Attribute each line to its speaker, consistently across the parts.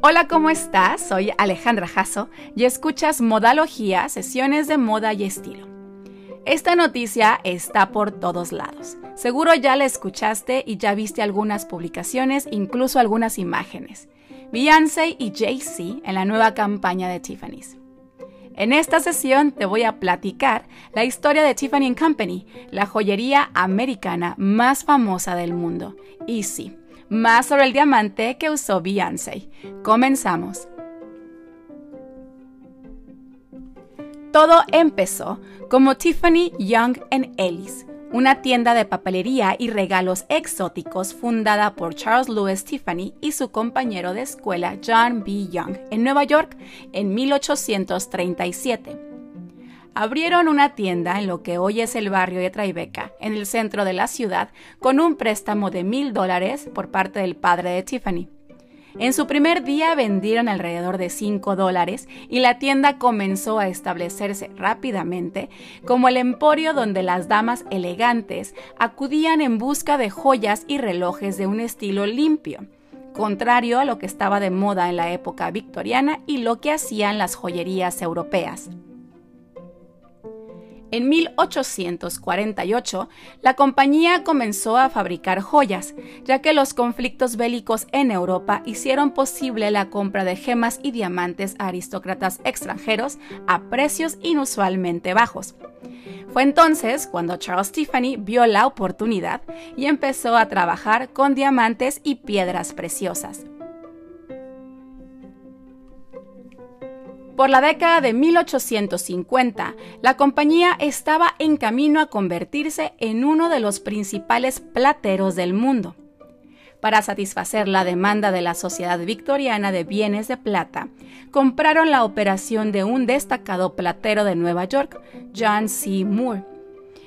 Speaker 1: Hola, ¿cómo estás? Soy Alejandra Jasso y escuchas Modalogía, sesiones de moda y estilo. Esta noticia está por todos lados. Seguro ya la escuchaste y ya viste algunas publicaciones, incluso algunas imágenes. Beyoncé y Jay-Z en la nueva campaña de Tiffany's. En esta sesión te voy a platicar la historia de Tiffany Company, la joyería americana más famosa del mundo. Y sí, más sobre el diamante que usó Beyoncé. Comenzamos. Todo empezó como Tiffany Young Ellis, una tienda de papelería y regalos exóticos fundada por Charles Louis Tiffany y su compañero de escuela John B. Young en Nueva York en 1837 abrieron una tienda en lo que hoy es el barrio de Tribeca, en el centro de la ciudad, con un préstamo de mil dólares por parte del padre de Tiffany. En su primer día vendieron alrededor de 5 dólares y la tienda comenzó a establecerse rápidamente como el emporio donde las damas elegantes acudían en busca de joyas y relojes de un estilo limpio, contrario a lo que estaba de moda en la época victoriana y lo que hacían las joyerías europeas. En 1848, la compañía comenzó a fabricar joyas, ya que los conflictos bélicos en Europa hicieron posible la compra de gemas y diamantes a aristócratas extranjeros a precios inusualmente bajos. Fue entonces cuando Charles Tiffany vio la oportunidad y empezó a trabajar con diamantes y piedras preciosas. Por la década de 1850, la compañía estaba en camino a convertirse en uno de los principales plateros del mundo. Para satisfacer la demanda de la Sociedad Victoriana de Bienes de Plata, compraron la operación de un destacado platero de Nueva York, John C. Moore.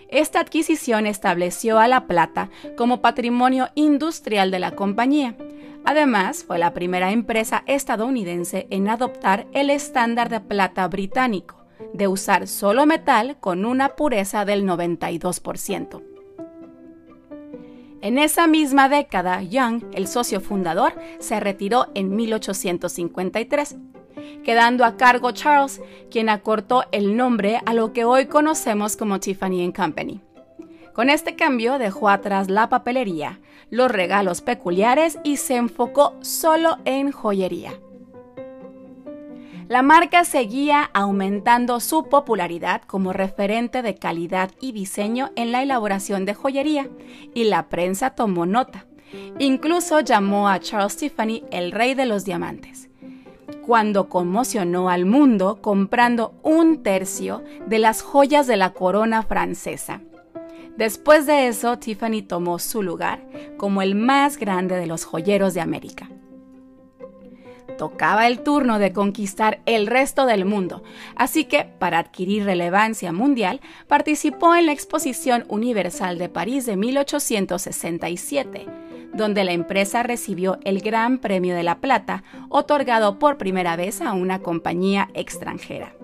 Speaker 1: Esta adquisición estableció a la plata como patrimonio industrial de la compañía, Además, fue la primera empresa estadounidense en adoptar el estándar de plata británico, de usar solo metal con una pureza del 92%. En esa misma década, Young, el socio fundador, se retiró en 1853, quedando a cargo Charles, quien acortó el nombre a lo que hoy conocemos como Tiffany Company. Con este cambio dejó atrás la papelería, los regalos peculiares y se enfocó solo en joyería. La marca seguía aumentando su popularidad como referente de calidad y diseño en la elaboración de joyería, y la prensa tomó nota. Incluso llamó a Charles Tiffany el rey de los diamantes, cuando conmocionó al mundo comprando un tercio de las joyas de la corona francesa Después de eso, Tiffany tomó su lugar como el más grande de los joyeros de América. Tocaba el turno de conquistar el resto del mundo, así que, para adquirir relevancia mundial, participó en la Exposición Universal de París de 1867, donde la empresa recibió el Gran Premio de la Plata, otorgado por primera vez a una compañía extranjera.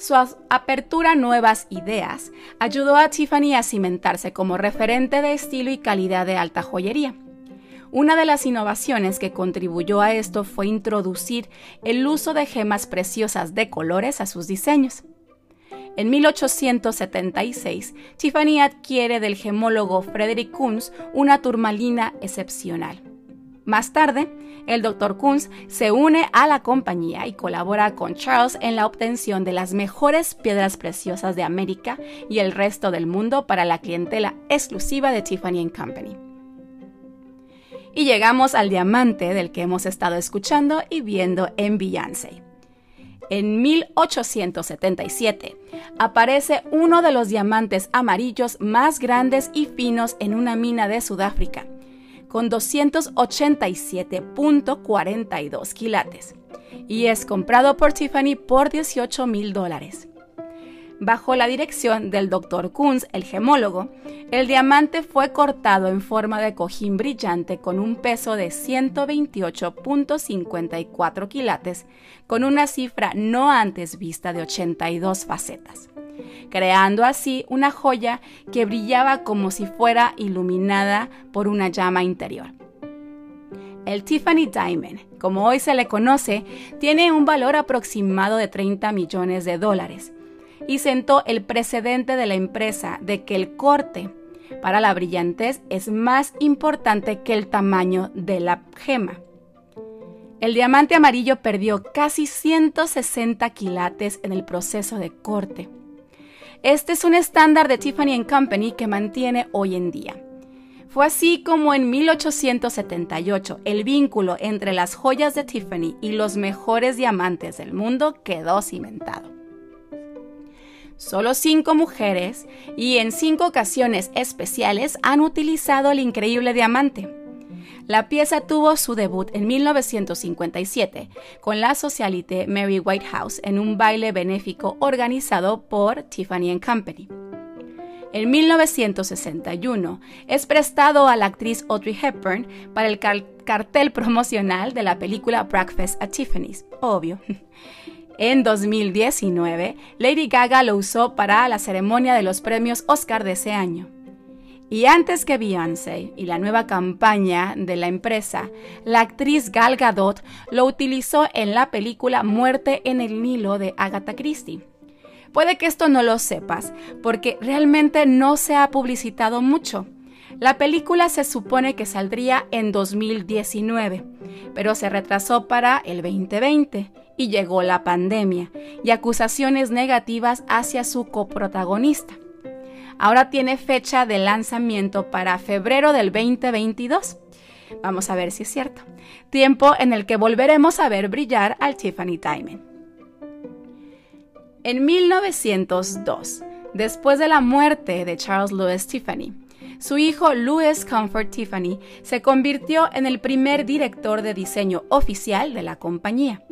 Speaker 1: Su apertura a nuevas ideas ayudó a Tiffany a cimentarse como referente de estilo y calidad de alta joyería. Una de las innovaciones que contribuyó a esto fue introducir el uso de gemas preciosas de colores a sus diseños. En 1876, Tiffany adquiere del gemólogo Frederick Kunz una turmalina excepcional. Más tarde, el Dr. Kunz se une a la compañía y colabora con Charles en la obtención de las mejores piedras preciosas de América y el resto del mundo para la clientela exclusiva de Tiffany Company. Y llegamos al diamante del que hemos estado escuchando y viendo en Beyoncé. En 1877 aparece uno de los diamantes amarillos más grandes y finos en una mina de Sudáfrica con 287.42 quilates y es comprado por Tiffany por 18 mil dólares. Bajo la dirección del Dr. Kunz, el gemólogo, el diamante fue cortado en forma de cojín brillante con un peso de 128.54 quilates, con una cifra no antes vista de 82 facetas creando así una joya que brillaba como si fuera iluminada por una llama interior. El Tiffany Diamond, como hoy se le conoce, tiene un valor aproximado de 30 millones de dólares y sentó el precedente de la empresa de que el corte para la brillantez es más importante que el tamaño de la gema. El diamante amarillo perdió casi 160 quilates en el proceso de corte. Este es un estándar de Tiffany Company que mantiene hoy en día. Fue así como en 1878 el vínculo entre las joyas de Tiffany y los mejores diamantes del mundo quedó cimentado. Solo cinco mujeres y en cinco ocasiones especiales han utilizado el increíble diamante. La pieza tuvo su debut en 1957 con la socialite Mary Whitehouse en un baile benéfico organizado por Tiffany Company. En 1961 es prestado a la actriz Audrey Hepburn para el cartel promocional de la película Breakfast at Tiffany's, obvio. En 2019, Lady Gaga lo usó para la ceremonia de los premios Oscar de ese año. Y antes que Beyoncé y la nueva campaña de la empresa, la actriz Gal Gadot lo utilizó en la película Muerte en el Nilo de Agatha Christie. Puede que esto no lo sepas, porque realmente no se ha publicitado mucho. La película se supone que saldría en 2019, pero se retrasó para el 2020 y llegó la pandemia y acusaciones negativas hacia su coprotagonista. Ahora tiene fecha de lanzamiento para febrero del 2022. Vamos a ver si es cierto. Tiempo en el que volveremos a ver brillar al Tiffany Diamond. En 1902, después de la muerte de Charles Louis Tiffany, su hijo Louis Comfort Tiffany se convirtió en el primer director de diseño oficial de la compañía.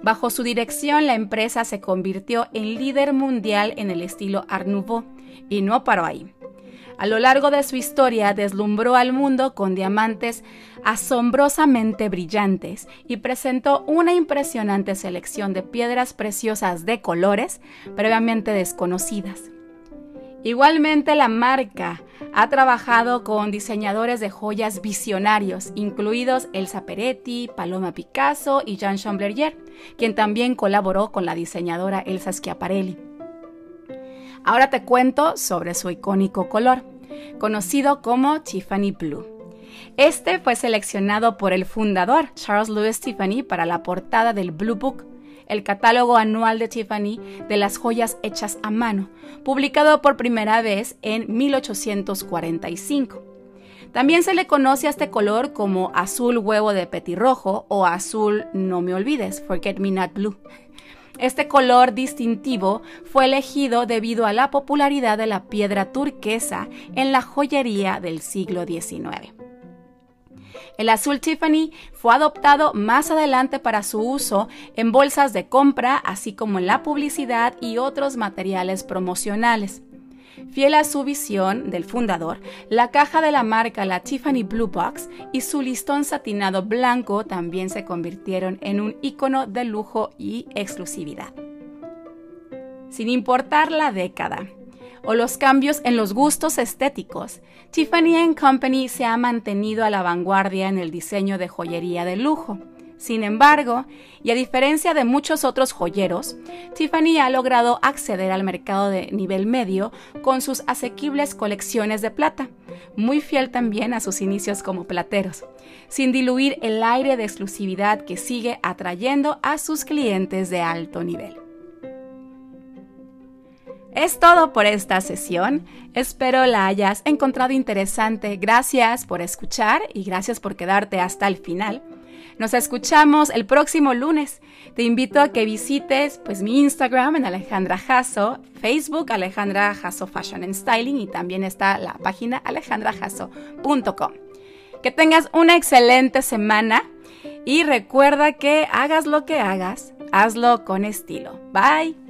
Speaker 1: Bajo su dirección, la empresa se convirtió en líder mundial en el estilo Art Nouveau y no paró ahí. A lo largo de su historia deslumbró al mundo con diamantes asombrosamente brillantes y presentó una impresionante selección de piedras preciosas de colores previamente desconocidas. Igualmente la marca ha trabajado con diseñadores de joyas visionarios, incluidos Elsa Peretti, Paloma Picasso y Jean Chamblerger, quien también colaboró con la diseñadora Elsa Schiaparelli. Ahora te cuento sobre su icónico color, conocido como Tiffany Blue. Este fue seleccionado por el fundador Charles Louis Tiffany para la portada del Blue Book, el catálogo anual de Tiffany de las joyas hechas a mano, publicado por primera vez en 1845. También se le conoce a este color como azul huevo de petirrojo o azul no me olvides, Forget Me Not Blue. Este color distintivo fue elegido debido a la popularidad de la piedra turquesa en la joyería del siglo XIX. El azul Tiffany fue adoptado más adelante para su uso en bolsas de compra, así como en la publicidad y otros materiales promocionales. Fiel a su visión del fundador, la caja de la marca, la Tiffany Blue Box, y su listón satinado blanco también se convirtieron en un icono de lujo y exclusividad. Sin importar la década, o los cambios en los gustos estéticos, Tiffany Company se ha mantenido a la vanguardia en el diseño de joyería de lujo. Sin embargo, y a diferencia de muchos otros joyeros, Tiffany ha logrado acceder al mercado de nivel medio con sus asequibles colecciones de plata, muy fiel también a sus inicios como plateros, sin diluir el aire de exclusividad que sigue atrayendo a sus clientes de alto nivel. Es todo por esta sesión. Espero la hayas encontrado interesante. Gracias por escuchar y gracias por quedarte hasta el final. Nos escuchamos el próximo lunes. Te invito a que visites pues mi Instagram en Alejandra Jasso, Facebook Alejandra Jasso Fashion and Styling y también está la página alejandrajasso.com. Que tengas una excelente semana y recuerda que hagas lo que hagas, hazlo con estilo. Bye.